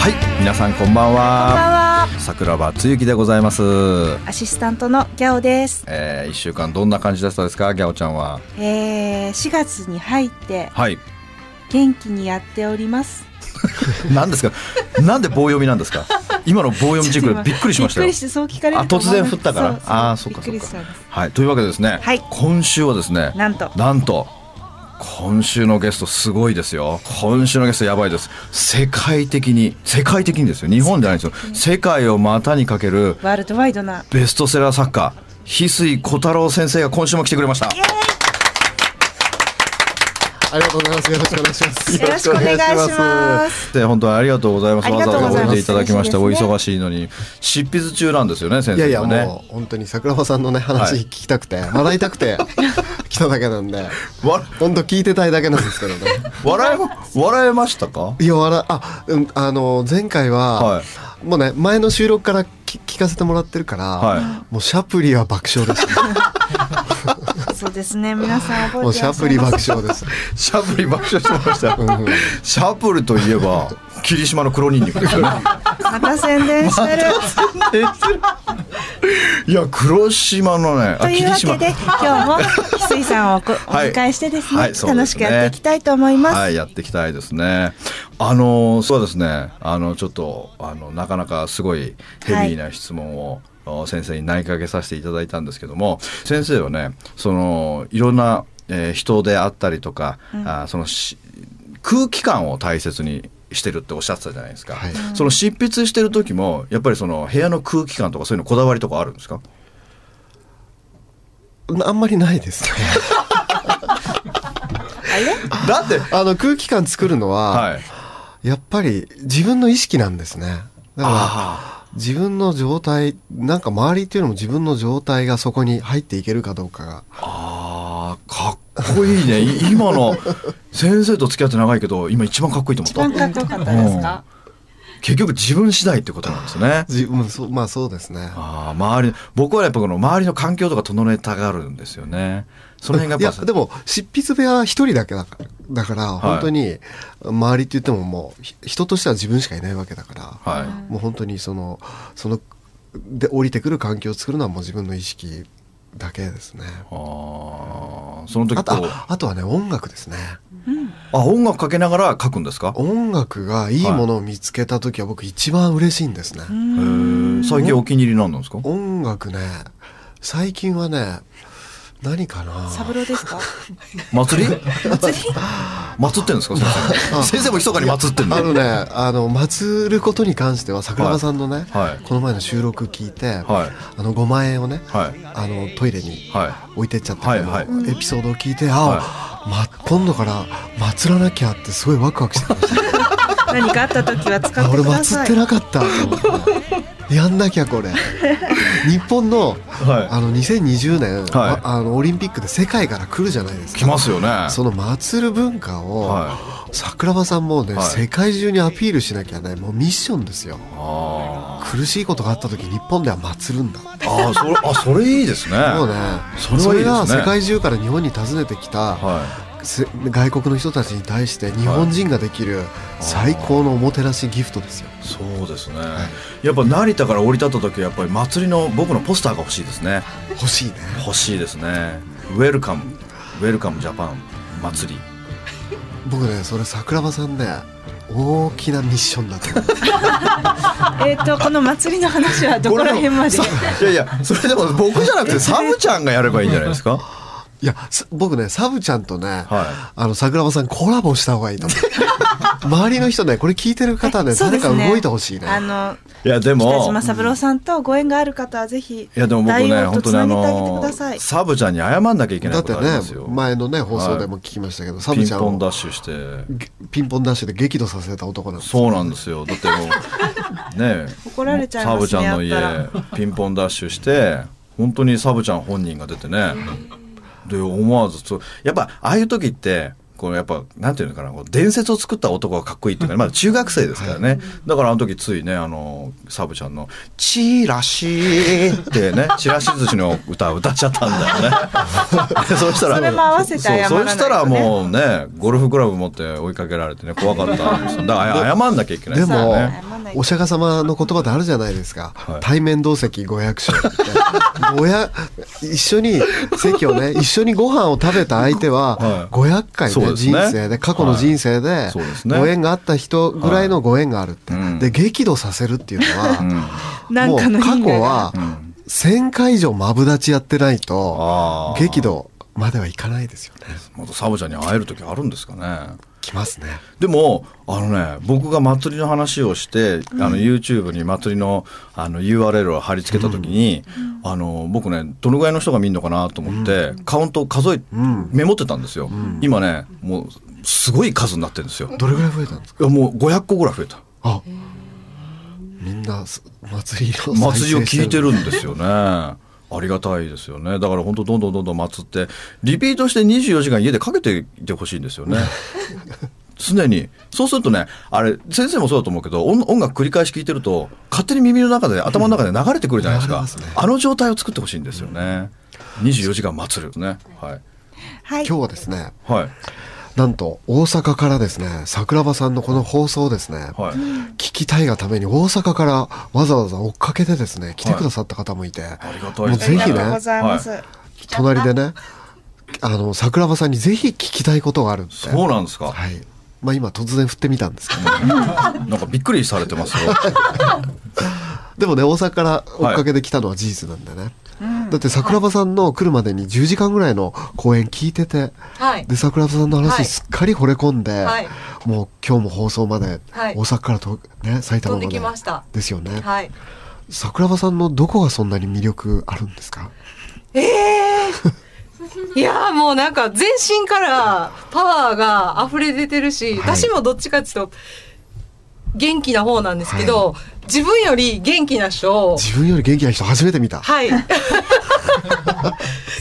はい、皆さんこんばんこんばんは。は。桜庭つゆきでございます。アシスタントのギャオです。えー、一週間どんな感じだったですか、ギャオちゃんは。えー、4月に入ってはい。元気にやっております。何ですか？なんで棒読みなんですか？今の棒読みチェックでびっくりしましたよびっくり。してそう聞かれるあ突然振ったからあーそっかびっくりしたんですはい、というわけでですね。はい今週はですね。なんとなんと。今週のゲストすごいですよ。今週のゲストやばいです。世界的に、世界的にですよ。日本じゃないですよ。世界を股にかけるワールドワイドなベストセラー作家、翡翠小太郎先生が今週も来てくれました。ありがとうございます。よろしくお願いします。よろしくお願いします。で本当にありがとうございます。わざわざおいでいただきました。お忙しいのに執筆中なんですよね、先いやいや。もう本当に桜庭さんのね話はい聞きたくて、笑いたくて来ただけなんでわ本当聞いてたいだけなんですけどね。笑え笑えましたか？いや笑あうんあの前回は、はいもうね前の収録からき聞かせてもらってるから、はいもうシャプリは爆笑です、ね。そうですね皆さん覚えてもうシャプリ爆笑です。シャプリ爆笑してました。うんうんシャプルといえば霧島の黒ニンニクですよね。また宣伝してるいや黒島のね、というわけで今日も翡翠さんをこお はい。迎えしてですね,、はいそうですね。楽しくやっていきたいと思います、はい、やっていきたいですね。あのそうですね。あのちょっとあのなかなかすごいヘビーな質問を、お先生に投げかけさせていただいたんですけども、先生はね、そのいろんな、えー人であったりとか、あそのし空気感を大切にしてるっておっしゃってたじゃないですか。はいその執筆してる時もやっぱりその部屋の空気感とかそういうのこだわりとかあるんですか？あんまりないですね。だってあの空気感作るのは、はい。やっぱり自分の意識なんですね。だからあ自分の状態なんか周りっていうのも自分の状態がそこに入っていけるかどうかが。あーかっこいいね。い今の先生と付き合って長いけど今一番かっこいいと思一番ったかっこよかったですか、結局自分次第ってことなんですね。自分そうまあそうですね。あー周り僕はやっぱこの周りの環境とか整えたがるんですよねその辺がいやっぱやでも執筆部屋は一人だけだからだから本当に周りって言ってももうひ人としては自分しかいないわけだから、はい。もう本当にそのそので降りてくる環境を作るのはもう自分の意識だけですね。あー。その時あああとはね音楽ですね。あ音楽かけながら書くんですか？音楽がいいものを見つけた時は僕一番嬉しいんですね、へー。最近お気に入りなんですか？音楽ね最近はね何かな？サブローですか？祭り？祭り？祭ってんですか先生。先生も密かに祭ってんの？あのねあの祭ることに関しては桜庭さんのね、はい。この前の収録聞いて、はい。あの5万円をね、はい。あのトイレにはい。置いてっちゃったはいはい。エピソードを聞いて、あ、ま、今度から祭らなきゃってすごいワクワクしてました。何かあった時は使って俺ください。祭ってなかったと思ってやんなきゃこれ。日本の,、はい。あの2020年、はい。あのオリンピックで世界から来るじゃないですか。来ますよね。その祭る文化を、は桜庭さんもね、はい。世界中にアピールしなきゃねもうミッションですよ。あ苦しいことがあった時日本では祭るんだーあーそれあそれいいですね。もうね。それはいいですね。が世界中から日本に訪ねてきた、はせ外国の人たちに対して日本人ができる最高のおもてなしギフトですよ。いそうですね。やっぱ成田から降り立った時はやっぱり祭りの僕のポスターが欲しいですね。欲しいね。欲しいですね。 welcome welcome Japan 祭り。僕ねそれ桜庭さんね大きなミッションだと思う。えっとこの祭りの話はどこら辺まで？いやいやそれでも僕じゃなくてサムちゃんがやればいいんじゃないですか？いや、す僕ね、サブちゃんとね、はあの、桜庭さんコラボした方がいいと思う。周りの人ね、これ聞いてる方ね、誰か動いてほしいね。あの、いやでも北島三郎さんとご縁がある方はぜひ、いやでも僕ね本当にあの。サブちゃんに謝んなきゃいけないこだってねとありますよ、前のね、放送でも聞きましたけど、サピンブちゃんをポンダッシュして。げピンポンダッシュで激怒させた男なんですそうなんですよ。だってもうね 怒られちゃいサますね。ブちゃんの家ピンポンダッシュして本当にサブちゃん本人が出てねで思わずそうやっぱああいう時ってこうやっぱなんていうのかなこう伝説を作った男がかっこいいっていうか、まだ中学生ですからね、だからあの時ついねあのサブちゃんの「チラシ」ってね「チラシ寿司の歌を歌っちゃったんだよね。そしたらそれも合わせて謝らないとね。そうそしたらもうねゴルフクラブ持って追いかけられてね怖かったんですよ。だから謝んなきゃいけないですよね。お釈迦様の言葉であるじゃないですか、はい。対面同席500勝って。500 一緒に席をね一緒にご飯を食べた相手ははい。500回で。すね。人生で過去の人生でご縁があった人ぐらいのご縁があるって、で激怒させるっていうのは、なんかのもう過去はん。1000回以上マブダチやってないと激怒まではいかないですよね。またサブちゃんに会える時あるんですかねきますね。でもあのね僕が祭りの話をして、あの YouTube に祭りのあの URL を貼り付けた時に、あの僕ねどのぐらいの人が見るのかなと思って、カウント数え、ん。メモってたんですよ、今ねもうすごい数になってるんですよ。どれぐらい増えたんですか？いやもう500個ぐらい増えた。あみんなす祭りの祭りを聞いてるるんですよね ありがたいですよね。だから本当どんどんどんどん祭ってリピートして24時間家でかけていてほしいんですよね。常に。そうするとねあれ先生もそうだと思うけど音音楽繰り返し聞いてると勝手に耳の中で頭の中で流れてくるじゃないですか、すね。あの状態を作ってほしいんですよね。24時間祭る。ね。はい。はい。今日はですねはいなんと大阪からですね桜庭さんのこの放送をですね、はい。聞きたいがために大阪からわざわざ追っかけてですね来てくださった方もいて、ありがたいもうぜひねありがとうございます。は隣でねあの桜庭さんにぜひ聞きたいことがあるって。そうなんですか、はい。まあ今突然振ってみたんですけど。なんかびっくりされてますよ。でもね大阪から追っかけてきたのは事実なんでね、だって桜庭さんの来るまでに10時間ぐらいの公演聞いてて。はい。で桜庭さんのはい。話すっかり惚れ込んで、はい。もう今日も放送まではい。大阪からと、ね、埼玉まで。飛んできました。ですよね、はい。桜庭さんのどこがそんなに魅力あるんですか？ええ いやーもうなんか全身からパワーが溢れ出てるし、はい。私もどっちかっていうと元気な方なんですけど、自分より元気な人を自分より元気な人初めて見た。はい。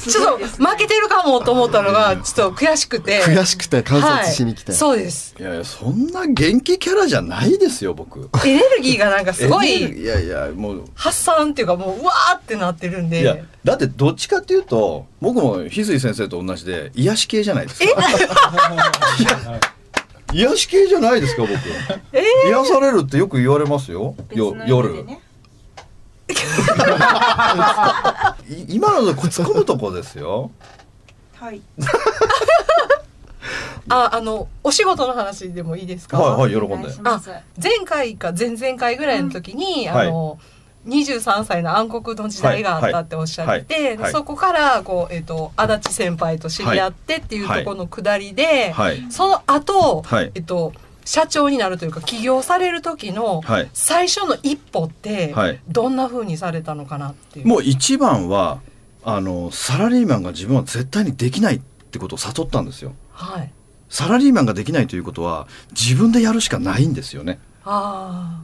ちょっと負けてるかもと思ったのがちょっと悔しくて。悔しくて観察しに来て、はい、そうです。いやいやそんな元気キャラじゃないですよ僕。エネルギーがなんかすごいいやいやもう。発散っていうかもううわーってなってるんで。いやだってどっちかっていうと僕も翡翠先生と同じで癒し系じゃないですか。いや 癒し系じゃないですか僕、癒されるってよく言われますよ。よ夜。い今ので突っ込むとこですよ。はい。ああのお仕事の話でもいいですか？はいはい喜んで。あ前回か前々回ぐらいの時に、はいあの23歳の暗黒の時代があったっておっしゃってそこからこう、えっと足立先輩と知り合ってっていうところの下りで、はいその後、はい。えっと社長になるというか起業される時のはい。最初の一歩ってはい。どんな風にされたのかなっていう。もう一番はあのサラリーマンが自分は絶対にできないってことを悟ったんですよ。はい。サラリーマンができないということは自分でやるしかないんですよね。あ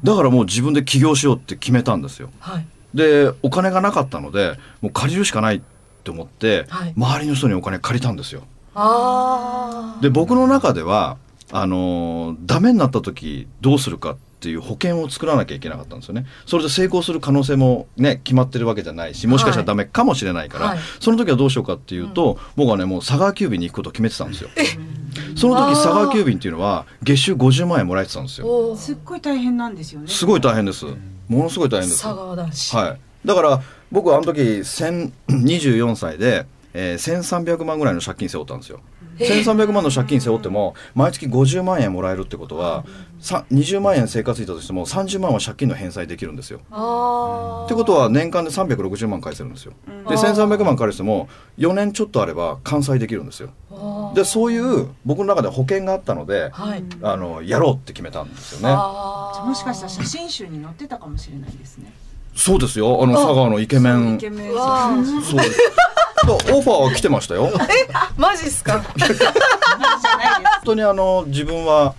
だからもう自分で起業しようって決めたんですよ。あはい。でお金がなかったのでもう借りるしかないって思って、はい。周りの人にお金借りたんですよ。で僕の中ではあのーダメになった時どうするかっていう保険を作らなきゃいけなかったんですよね。それで成功する可能性もね決まってるわけじゃないしもしかしたらダメかもしれないから、はい。その時はどうしようかっていうと、僕はねもう佐川急便に行くことを決めてたんですよ。その時佐川急便っていうのは月収50万円もらえてたんですよ。すっごい大変なんですよね。すごい大変です。ものすごい大変です。佐川男子。はい、だから僕はあの時1000 24 歳で、えー、1300万ぐらいの借金背負ったんですよ 1300万の借金背負っても毎月50万円もらえるってことはさ20万円生活費だとしても30万は借金の返済できるんですよ。あってことは年間で360万返せるんですよ。で1300万返しても4年ちょっとあれば完済できるんですよ。あでそういう僕の中で保険があったので、はいあのやろうって決めたんですよね。もしかしたら写真集に載ってたかもしれないですね。そうですよ。あの佐川のイケメン。イケメン。そう。ですだからオファーは来てましたよ。マジっすか？本当にあの自分は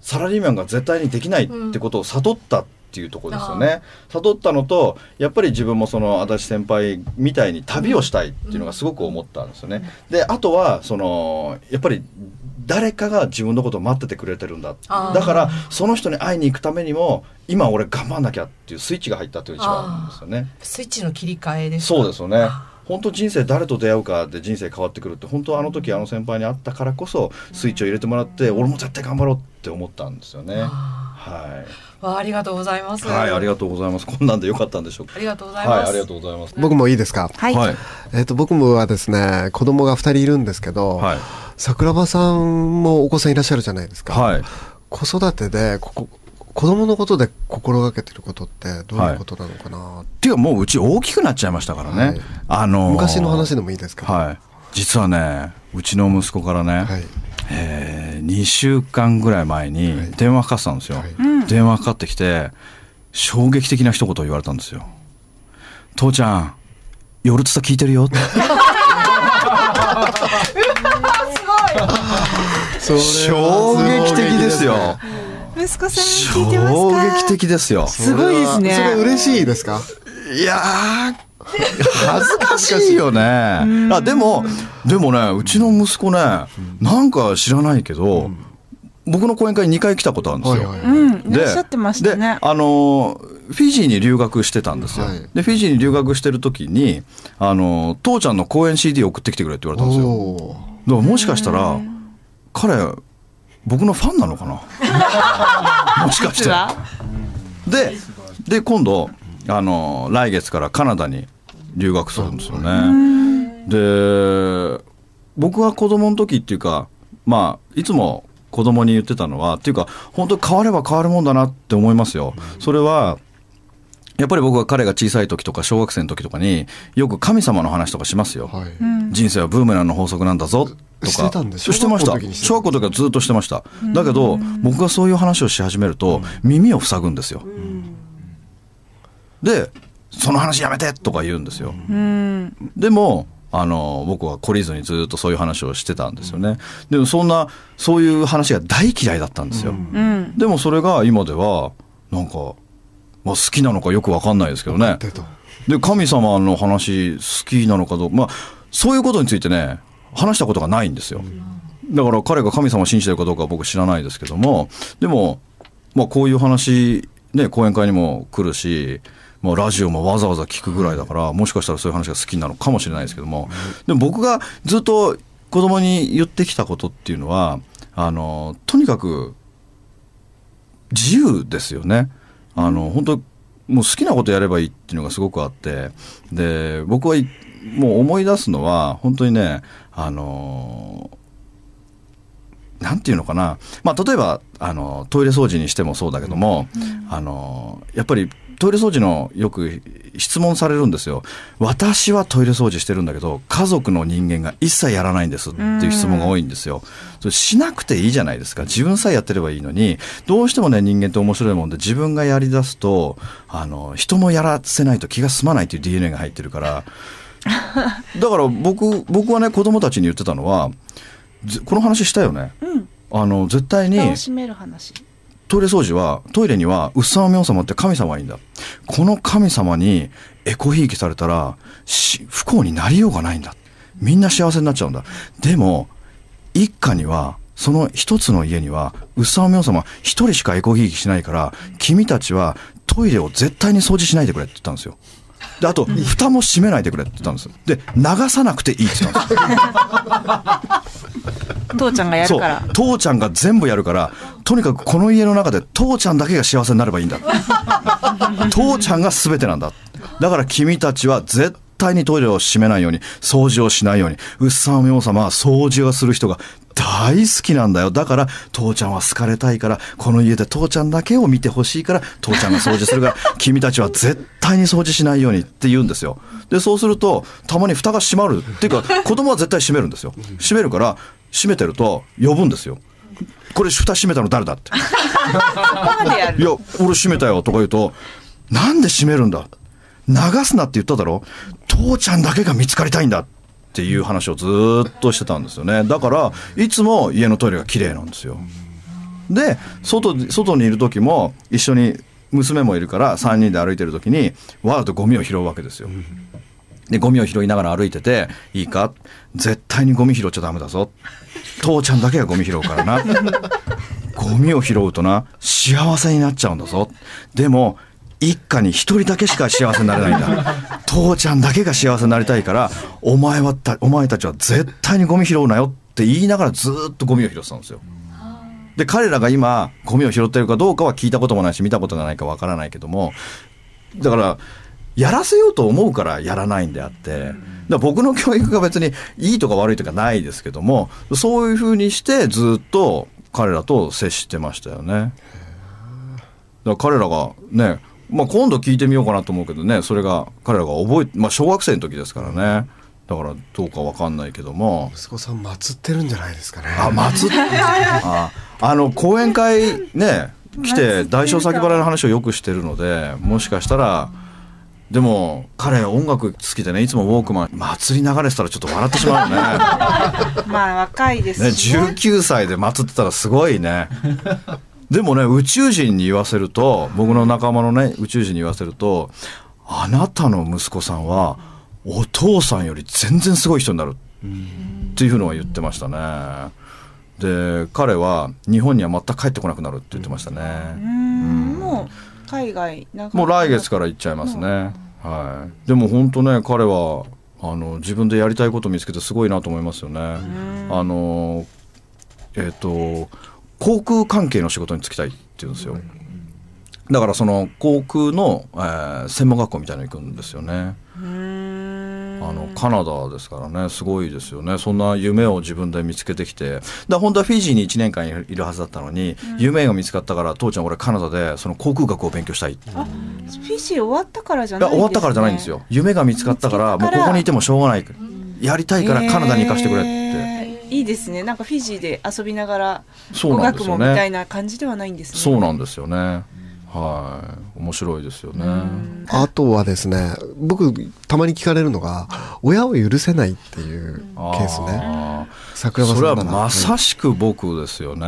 サラリーマンが絶対にできないってことを悟ったっていうところですよね、悟ったのとやっぱり自分もその足立先輩みたいに旅をしたいっていうのがすごく思ったんですよね、であとはそのやっぱり誰かが自分のことを待っててくれてるんだ。だからその人に会いに行くためにも今俺頑張んなきゃっていうスイッチが入ったっていう一番なんですよね。スイッチの切り替えですそうですよね。本当人生誰と出会うかで人生変わってくるって本当あの時あの先輩に会ったからこそスイッチを入れてもらって俺も絶対頑張ろうって思ったんですよねはい、わあありがとうございます。はい、ありがとうございます。こんなんでよかったんでしょうか？ありがとうございます、はいありがとうございます。僕もいいですか？はい。はい。えっ、と僕もはですね子供が2人いるんですけど、はい。桜庭さんもお子さんいらっしゃるじゃないですか、はい。子育てでここ子供のことで心がけてることってどういうことなのかな、っていうかもううち大きくなっちゃいましたからね、はい。あのー昔の話でもいいですかはい。実はねうちの息子からね、はいえ2週間ぐらい前にはい。電話かかってたんですよ、はい。電話かかってきて衝撃的な一言言われたんですよ「父ちゃん夜つた聞いてるよ」ってそれは衝撃的ですよ。息子さん聞いてます衝か撃的ですよ。すごいですね。それはそれ嬉しいですか？いやー恥ずかしいよね。あでもでもねうちの息子ねなんか知らないけど、僕の講演会2回来たことあるんですよ、はいはいうん、いらっしゃってましたね。で。あのフィジーに留学してたんですよ、はい。でフィジーに留学してる時にあの父ちゃんの公演 CD 送ってきてくれって言われたんですよ。だからもしかしたら彼僕のファンなのかな？もしかして。でで今度あの来月からカナダに留学するんですよね。で僕が子供の時っていうかまあいつも子供に言ってたのはっていうか本当変われば変わるもんだなって思いますよ。それはやっぱり僕は彼が小さい時とか小学生の時とかによく神様の話とかしますよ、はい。人生はブーメランの法則なんだぞとか。してたんですしてました。小学校の時にしてた小学校の時はずっとしてました。だけど僕がそういう話をし始めると耳を塞ぐんですよ。でその話やめてとか言うんですよ。うん。でもあの僕は懲りずにずっとそういう話をしてたんですよね。でもそんなそういう話が大嫌いだったんですよ、うん。でもそれが今ではなんか、まあ、好きなのかよくわかんないですけどね。で神様の話好きなのかどうかまあそういうことについてね話したことがないんですよ。だから彼が神様を信じてるかどうかは僕知らないですけども。でも、まあ、こういう話ね講演会にも来るしまあ、ラジオもわざわざ聞くぐらいだからもしかしたらそういう話が好きなのかもしれないですけども。でも僕がずっと子供に言ってきたことっていうのはあのとにかく自由ですよね。あの本当もう好きなことやればいいっていうのがすごくあって。で僕はもう思い出すのは本当にねあのなんていうのかな、まあ、例えばあのトイレ掃除にしてもそうだけども、あのやっぱりトイレ掃除のよく質問されるんですよ。私はトイレ掃除してるんだけど家族の人間が一切やらないんですっていう質問が多いんですよ。それしなくていいじゃないですか自分さえやってればいいのにどうしてもね人間って面白いもんで自分がやりだすとあの人もやらせないと気が済まないっていう DNA が入ってるからだから僕僕はね子供たちに言ってたのはぜこの話したよね。うん。あの絶対に楽しめる話。トイレ掃除はトイレにはウッサマ明様って神様がいいんだこの神様にエコひいきされたら不幸になりようがないんだ。みんな幸せになっちゃうんだ。でも一家にはその一つの家にはウッサマ明様一人しかエコひいきしないから君たちはトイレを絶対に掃除しないでくれって言ったんですよ。であと蓋も閉めないでくれって言ったんですで流さなくていいって言ったんですよ。父ちゃんがやるから。そう。父ちゃんが全部やるからとにかくこの家の中で父ちゃんだけが幸せになればいいんだ。父ちゃんが全てなんだ。だから君たちは絶対にトイレを閉めないように、掃除をしないように、うっさんお様は掃除をする人が大好きなんだよ。だから、父ちゃんは好かれたいから、この家で父ちゃんだけを見てほしいから、父ちゃんが掃除するから、君たちは絶対に掃除しないようにって言うんですよ。で、そうすると、たまに蓋が閉まる。っていうか、子供は絶対閉めるんですよ。閉めるから、閉めてると呼ぶんですよ。これ蓋閉めたの誰だって。いや、俺閉めたよとか言うと、なんで閉めるんだ？流すなって言っただろ？父ちゃんだけが見つかりたいんだっていう話をずっとしてたんですよね。だから、いつも家のトイレが綺麗なんですよ。で、外、外にいる時も一緒に娘もいるから3人で歩いてる時にわざとゴミを拾うわけですよ。で、ゴミを拾いながら歩いてて、いいか？絶対にゴミ拾っちゃダメだぞ。父ちゃんだけがゴミ拾うからな。ゴミを拾うとな、幸せになっちゃうんだぞ。でも、一家に一人だけしか幸せになれないんだ。父ちゃんだけが幸せになりたいから、お前はた、お前たちは絶対にゴミ拾うなよって言いながらずっとゴミを拾ってたんですよ。で、彼らが今、ゴミを拾ってるかどうかは聞いたこともないし、見たことがないかわからないけども、だから、やらせようと思うからやらないんであって、だ僕の教育が別にいいとか悪いとかないですけども、そういうふうにしてずっと彼らと接してましたよね。だから彼らがね、まあ今度聞いてみようかなと思うけどね、それが彼らが覚え、まあ小学生の時ですからね。だからどうかわかんないけども。息子さん祀ってるんじゃないですかねあ、祭っああの、講演会ね、来て、大小先払いの話をよくしてるので、もしかしたら、でも、彼音楽好きでね、いつもウォークマン、祭り流れてたらちょっと笑ってしまうね。まあ若いですね、しね19歳で祭ってたらすごいね。でもね、宇宙人に言わせると、僕の仲間のね、宇宙人に言わせると、あなたの息子さんは、お父さんより全然すごい人になるっていうのは言ってましたね。で、彼は日本には全く帰ってこなくなるって言ってましたうね。んもう海外なんか？もう来月から行っちゃいますね。はい。でも本当ね、彼は、あの、自分でやりたいことを見つけてすごいなと思いますよね。あの、えっ、と、航空関係の仕事に就きたいって言うんですよ。だからその航空の、えー専門学校みたいなの行くんですよね。うんあのカナダですからね。すごいですよね。そんな夢を自分で見つけてきて。だ本当はフィジーに1年間いるはずだったのに、夢が見つかったから父ちゃん俺カナダでその航空学を勉強したい。いあフィジー終わったからじゃないや終わったからじゃないんですよ。夢が見つかったからもうここにいてもしょうがない。やりたいからカナダに行かせてくれって、いいですね。なんかフィジーで遊びながら語学もみたいな感じではないんですね。そうなんですよね。はい。面白いですよね。あとはですね僕たまに聞かれるのが親を許せないっていうケースね。桜庭さんなら。それはまさしく僕ですよね、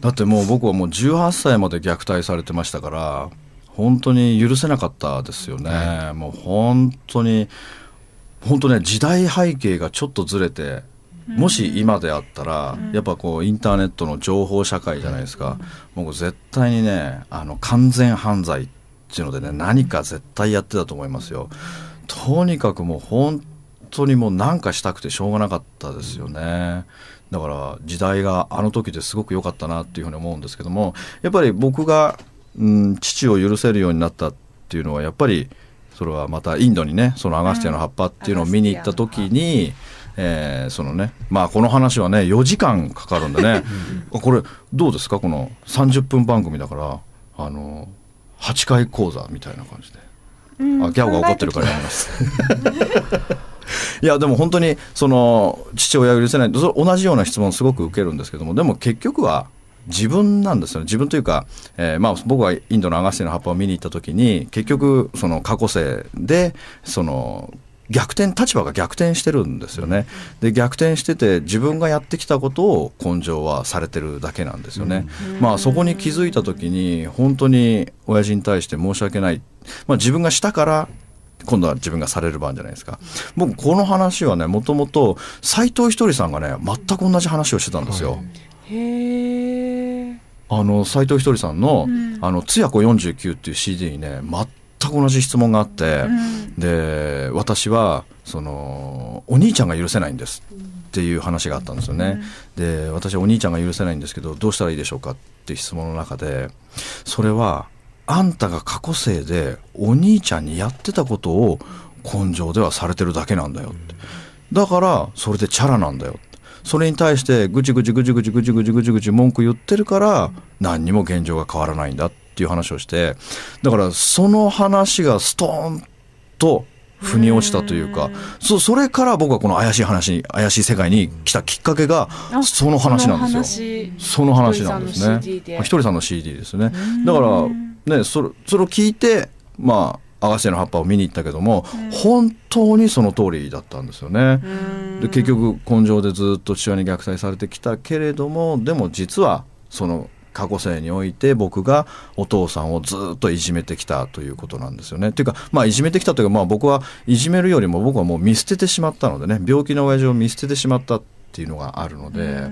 だってもう僕はもう18歳まで虐待されてましたから本当に許せなかったですよね、もう本当に本当ね時代背景がちょっとずれてもし今であったら、やっぱこうインターネットの情報社会じゃないですか、もう絶対にねあの完全犯罪っていうのでね何か絶対やってたと思いますよ。とにかくもう本当にもう何かしたくてしょうがなかったですよね。だから時代があの時ですごく良かったなっていうふうに思うんですけどもやっぱり僕が、うん、父を許せるようになったっていうのはやっぱりそれはまたインドにねそのアガスティアの葉っぱっていうのを見に行った時に、えーそのねまあこの話はね4時間かかるんでね。これどうですか？この30分番組だからあの8回講座みたいな感じで。あギャオが怒ってるからやめます。いやでも本当にその父親を許せない。同じような質問すごく受けるんですけどもでも結局は自分なんですよね。自分というか、えーまあ、僕はインドのアガスティの葉っぱを見に行った時に結局その過去世でその逆転立場が逆転してるんですよね。で逆転してて自分がやってきたことを根性はされてるだけなんですよね、まあそこに気づいた時に本当に親父に対して申し訳ない、まあ、自分がしたから今度は自分がされる番じゃないですか。僕この話はねもともと斎藤ひとりさんがね全く同じ話をしてたんですよ、へえあの斎藤ひとりさんの「あのつやこ49」っていう CD にね全く同じ質問があって、で私はそのお兄ちゃんが許せないんですっていう話があったんですよね、で私はお兄ちゃんが許せないんですけどどうしたらいいでしょうかって質問の中でそれはあんたが過去生でお兄ちゃんにやってたことを根性ではされてるだけなんだよって。だからそれでチャラなんだよそれに対してぐちぐちぐちぐちぐちぐちぐちぐち文句言ってるから何にも現状が変わらないんだっていう話をしてだからその話がストーンと腑に落ちたというかそそれから僕はこの怪しい話に怪しい世界に来たきっかけがその話なんですよ。その話なんですね。ひとりさんの CD ですね。だからねそれそれを聞いてまあアガシアの葉っぱを見に行ったけども、本当にその通りだったんですよね。で結局根性でずっと父親に虐待されてきたけれどもでも実はその過去生において僕がお父さんをずっといじめてきたということなんですよね。っていうかまあいじめてきたというかまあ僕はいじめるよりも僕はもう見捨ててしまったのでね病気の親父を見捨ててしまったっていうのがあるので。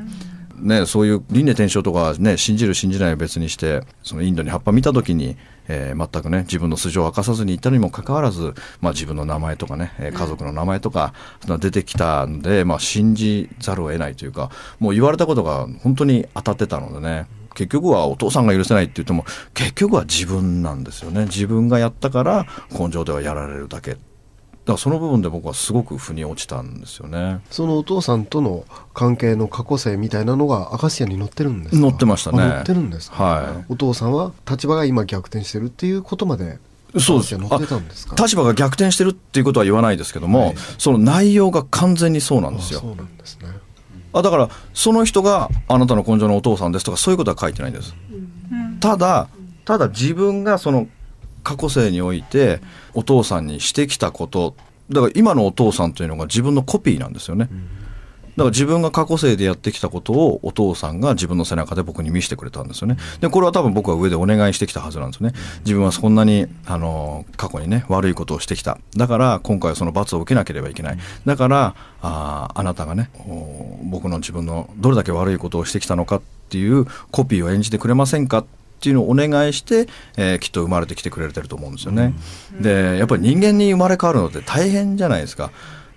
ね、そういう輪廻転生とか、ね、信じる信じないは別にしてそのインドに葉っぱ見た時に、えー、全くね自分の素性を明かさずにいたのにもかかわらず、まあ、自分の名前とかね、家族の名前とか、その出てきたんで、まあ、信じざるを得ないというかもう言われたことが本当に当たってたのでね結局はお父さんが許せないって言っても結局は自分なんですよね。自分がやったから根性ではやられるだけ。だからその部分で僕はすごく腑に落ちたんですよね。そのお父さんとの関係の過去性みたいなのがアカシアに載ってるんですか？載ってましたね。あ載ってるんですか、はい。お父さんは立場が今逆転してるっていうことまでそうです。立場が逆転してるっていうことは言わないですけども、はい。その内容が完全にそうなんですよ。あそうなんですねあだからその人があなたの根性のお父さんですとかそういうことは書いてないんです、ただただ自分がその過去世においてお父さんにしてきたことだから今のお父さんというのが自分のコピーなんですよね、だから自分が過去世でやってきたことをお父さんが自分の背中で僕に見せてくれたんですよね。で、これは多分僕は上でお願いしてきたはずなんですよね。自分はそんなに、あの、過去にね、悪いことをしてきた。だから今回はその罰を受けなければいけない。だから、あーあなたがね、お僕の自分のどれだけ悪いことをしてきたのかっていうコピーを演じてくれませんか？っていうのをお願いして、えーきっと生まれてきてくれてると思うんですよね。でやっぱり人間に生まれ変わるのって大変じゃないですか。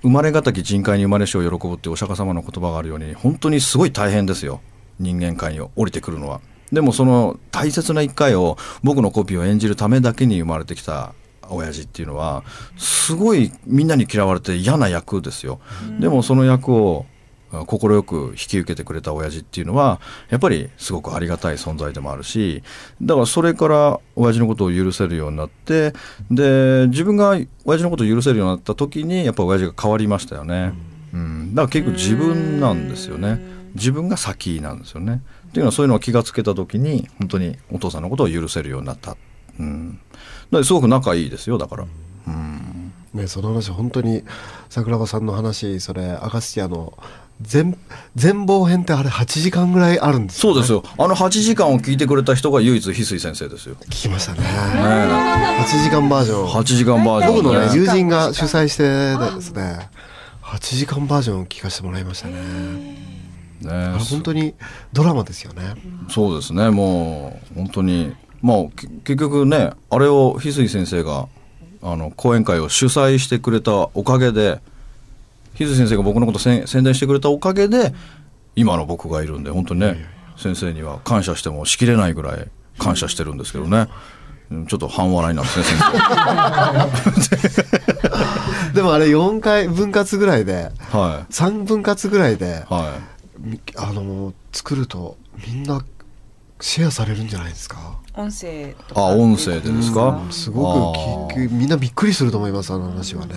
生まれがたき人界に生まれしを喜ぶってお釈迦様の言葉があるように本当にすごい大変ですよ人間界に降りてくるのは。でもその大切な一回を僕のコピーを演じるためだけに生まれてきた親父っていうのはすごいみんなに嫌われて嫌な役ですよ。でもその役を快く引き受けてくれた親父っていうのはやっぱりすごくありがたい存在でもあるしだからそれから親父のことを許せるようになってで自分が親父のことを許せるようになった時にやっぱ親父が変わりましたよね、うん、だから結局自分なんですよね。自分が先なんですよね。っていうのはそういうのを気がつけた時に本当にお父さんのことを許せるようになった、うん、だすごく仲いいですよだから。うん。ね、その話本当に桜庭さんの話それアカシアの全全貌編ってあれ8時間ぐらいあるんですそうですよ。あの8時間を聞いてくれた人が唯一翡翠先生ですよ。聞きましたね。ね8時間バージョン。8時間バージョン。僕のねね友人が主催してですね。8時間バージョンを聞かせてもらいましたね。あれね本当にドラマですよね。そうですね。もう本当に。まあけ結局ねあれを翡翠先生があの講演会を主催してくれたおかげで翡翠先生が僕のことせん宣伝してくれたおかげで今の僕がいるんで本当にね先生には感謝してもしきれないぐらい感謝してるんですけどね。うんちょっと半笑いなんですね先生。でもあれ4回分割ぐらいでは3分割ぐらいでい。はみあの作るとみんなシェアされるんじゃないですか？音声といか。あ音声でですか？すごく聞くみんなびっくりすると思いますあの話はね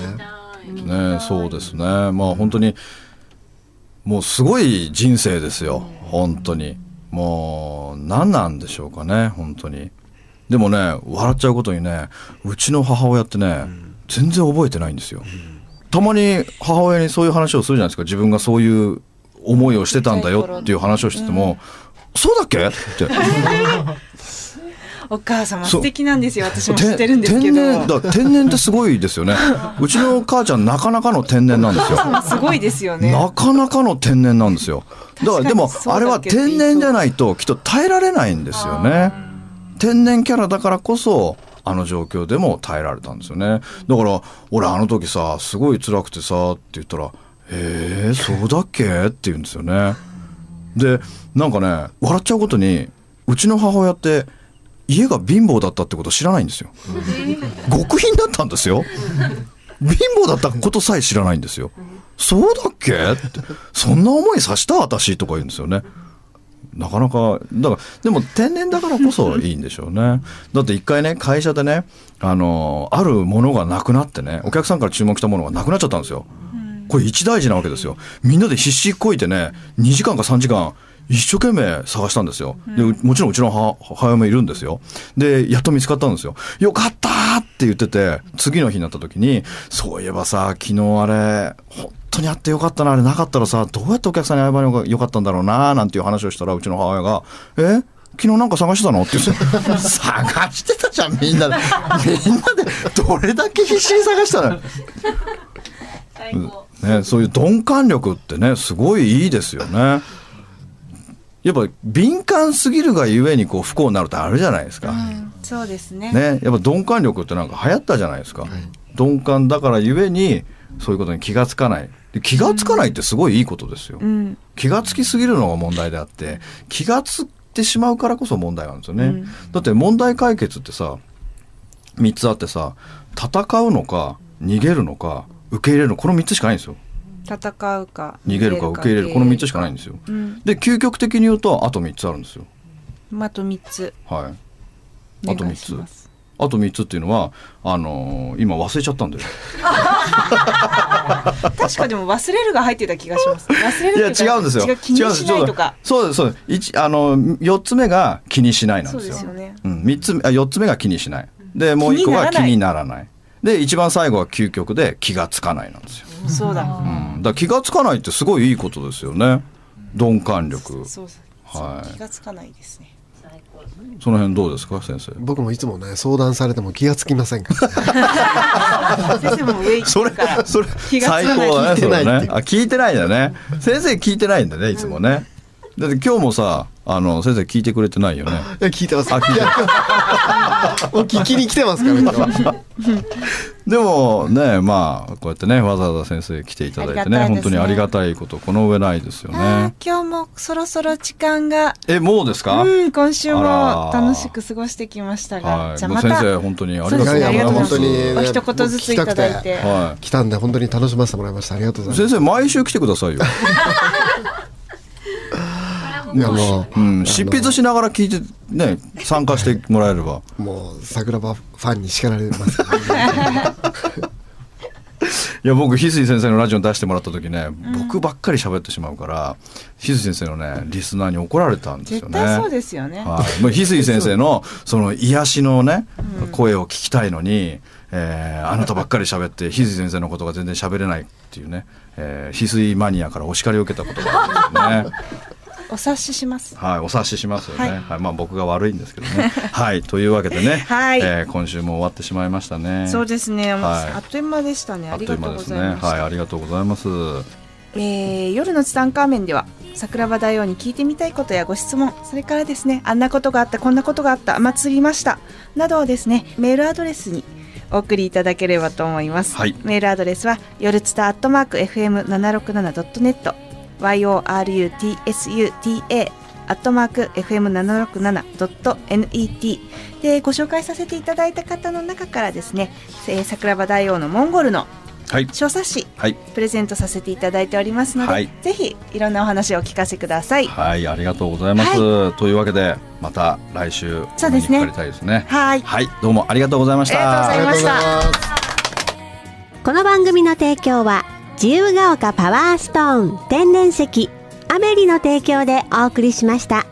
ねそうですね。まあ本当にもうすごい人生ですよ。本当に。もう何なんでしょうかね本当に。でもね笑っちゃうことにねうちの母親ってね、全然覚えてないんですよ、たまに母親にそういう話をするじゃないですか。自分がそういう思いをしてたんだよっていう話をしてても、そうだっけってお母様素敵なんですよ私も知ってるんですけ天然どだ天然ってすごいですよね うちの母ちゃんなかなかの天然なんですよすごいですよねなかなかの天然なんですよ。だからでもあれは天然じゃないときっと耐えられないんですよね。天然キャラだからこそあの状況でも耐えられたんですよね。だから俺あの時さすごい辛くてさって言ったら「えー、そうだっけ?」って言うんですよね。でなんかね笑っちゃうことにうちの母親って家が貧乏だったってこと知らないんですよ。極貧だったんですよ。貧乏だったことさえ知らないんですよ。そうだっけ？って。そんな思いさした私とか言うんですよね。なかなか、だから、でも天然だからこそいいんでしょうね。だって一回ね、会社でね、あの、あるものがなくなってね、お客さんから注文したものがなくなっちゃったんですよ。これ一大事なわけですよ。みんなで必死こいてね、2時間か3時間、一生懸命探したんですよ。でもちろんうちの母母親もいるんですよ。で、やっと見つかったんですよ。よかったーって言ってて、次の日になった時に、そういえばさ、昨日あれ、本当にあってよかったな、あれなかったらさ、どうやってお客さんに謝ればよかったんだろうな、なんていう話をしたら、うちの母親が、え？昨日なんか探してたの？って言って、探してたじゃん、みんなで。みんなで、どれだけ必死に探したのね、そういう鈍感力ってね、すごいいいですよね。やっぱ敏感すぎるがゆえにこう不幸になるってあるじゃないですか。そうですね。ね、やっぱ鈍感力ってなんか流行ったじゃないですか。鈍感だからゆえにそういうことに気がつかない。で気がつかないってすごいいいことですよ。うん。気がつきすぎるのが問題であって気がつってしまうからこそ問題なんですよね。だって問題解決ってさ3つあってさ戦うのか逃げるのか受け入れるのこの3つしかないんですよ。戦うか。逃げるか受け入れるこの3つしかないんですよ。うん。で究極的に言うとあと3つあるんですよ。あと三つ。はい。あと3お願いしつあと3つっていうのはあのー今忘れちゃったんだよ。確かでも忘れるが入ってた気がします。忘れるいや違うんですよ。違う気にしないとか。そうですそうです。一あの四つ目が気にしないなんそうですよ。ですよね。うん三つ目あ四つ目が気にしない。でもう一個が気にならない。で一番最後は究極で気がつかないなんですよ。そうだ。うん、だ気がつかないってすごいいいことですよね。鈍感力。そうはい気がつかないですね。その辺どうですか先生？僕もいつもね相談されても気がつきませんから先生も上行それってるから。それ気がつかない最高だね。聞いてないっていうそれねあ聞いてないんだね。先生聞いてないんだねいつもね。だって今日もさあの先生聞いてくれてないよね？いや聞いてますあ聞いてるもう聞きに来てますから でもねまあこうやってねわざわざ先生来ていただいてねね本当にありがたいことこの上ないですよあねー。今日もそろそろ時間が。えもうですか？うん、今週も楽しく過ごしてきましたが、はい。じゃあまた先生本当にありがとうございます。ありがとうございます本当にねお一言ずついただいて。は来たんで本当に楽しませてもらいましたありがとうごい。ざいま先生毎週来てくださいよ。すいやもうん、執筆しながら聞いてね参加してもらえれば。うもう桜庭ファンに叱られます、いや僕翡翠先生のラジオに出してもらった時ね、僕ばっかり喋ってしまうから翡翠先生のねリスナーに怒られたんですよね。絶対そうですよね。はい、翡翠先生のその癒しのね、声を聞きたいのに、えーあなたばっかり喋って翡翠先生のことが全然喋れないっていうね、えー翡翠マニアからお叱りを受けたことがあるんですよね。お察しします。はい、お察ししますよね。ははいい、まあ僕が悪いんですけどね。はい、というわけでね、はいえー今週も終わってしまいましたね。そうですね、はいあっという間でしたね。ありがとうご間ですね。ざいました。はい、ありがとうございます。えー夜のツタンカーメンでは桜庭大王に聞いてみたいことやご質問それからですねあんなことがあったこんなことがあった祭りましたなどをですねメールアドレスにお送りいただければと思います、はいメールアドレスは夜ツタアットマーク FM767.net yorutsuta アットマーク FM767.net でご紹介させていただいた方の中からですね、えー桜庭大王のモンゴルのはい、小冊子はい、プレゼントさせていただいておりますので、はいぜひいろんなお話をお聞かせください。はい、ありがとうございます。というわけで、また来週、そうですねお目にかかりたいですね。はい。はい、どうもありがとうございました。ありがとうございましたこの番組の提供は自由が丘パワーストーン天然石アメリの提供でお送りしました。